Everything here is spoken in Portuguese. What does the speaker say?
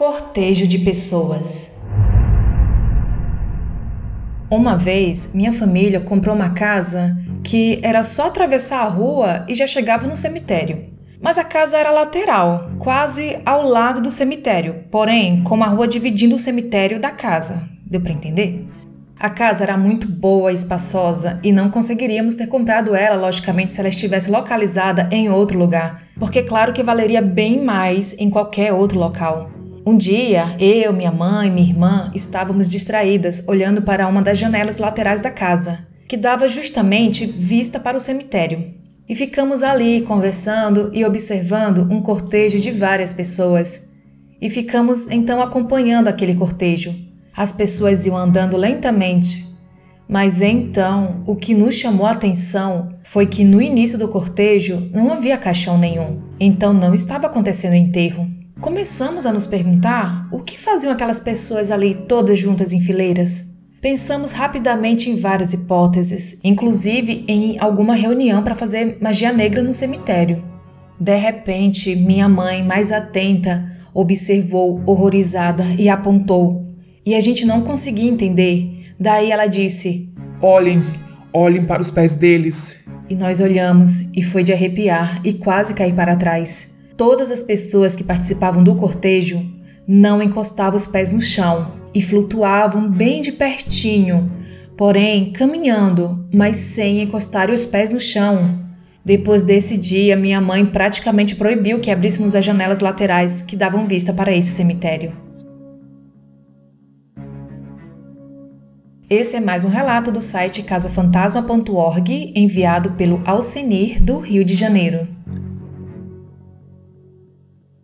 Cortejo de pessoas. Uma vez, minha família comprou uma casa que era só atravessar a rua e já chegava no cemitério. Mas a casa era lateral, quase ao lado do cemitério, porém com uma rua dividindo o cemitério da casa. Deu para entender? A casa era muito boa e espaçosa e não conseguiríamos ter comprado ela, logicamente, se ela estivesse localizada em outro lugar, porque claro que valeria bem mais em qualquer outro local. Um dia, eu, minha mãe e minha irmã estávamos distraídas olhando para uma das janelas laterais da casa, que dava justamente vista para o cemitério. E ficamos ali conversando e observando um cortejo de várias pessoas. E ficamos então acompanhando aquele cortejo as pessoas iam andando lentamente. Mas então, o que nos chamou a atenção foi que no início do cortejo não havia caixão nenhum, então não estava acontecendo enterro. Começamos a nos perguntar o que faziam aquelas pessoas ali todas juntas em fileiras. Pensamos rapidamente em várias hipóteses, inclusive em alguma reunião para fazer magia negra no cemitério. De repente, minha mãe, mais atenta, observou horrorizada e apontou e a gente não conseguia entender. Daí ela disse: Olhem, olhem para os pés deles. E nós olhamos e foi de arrepiar e quase cair para trás. Todas as pessoas que participavam do cortejo não encostavam os pés no chão e flutuavam bem de pertinho, porém caminhando, mas sem encostar os pés no chão. Depois desse dia, minha mãe praticamente proibiu que abríssemos as janelas laterais que davam vista para esse cemitério. Esse é mais um relato do site casafantasma.org, enviado pelo Alcenir do Rio de Janeiro.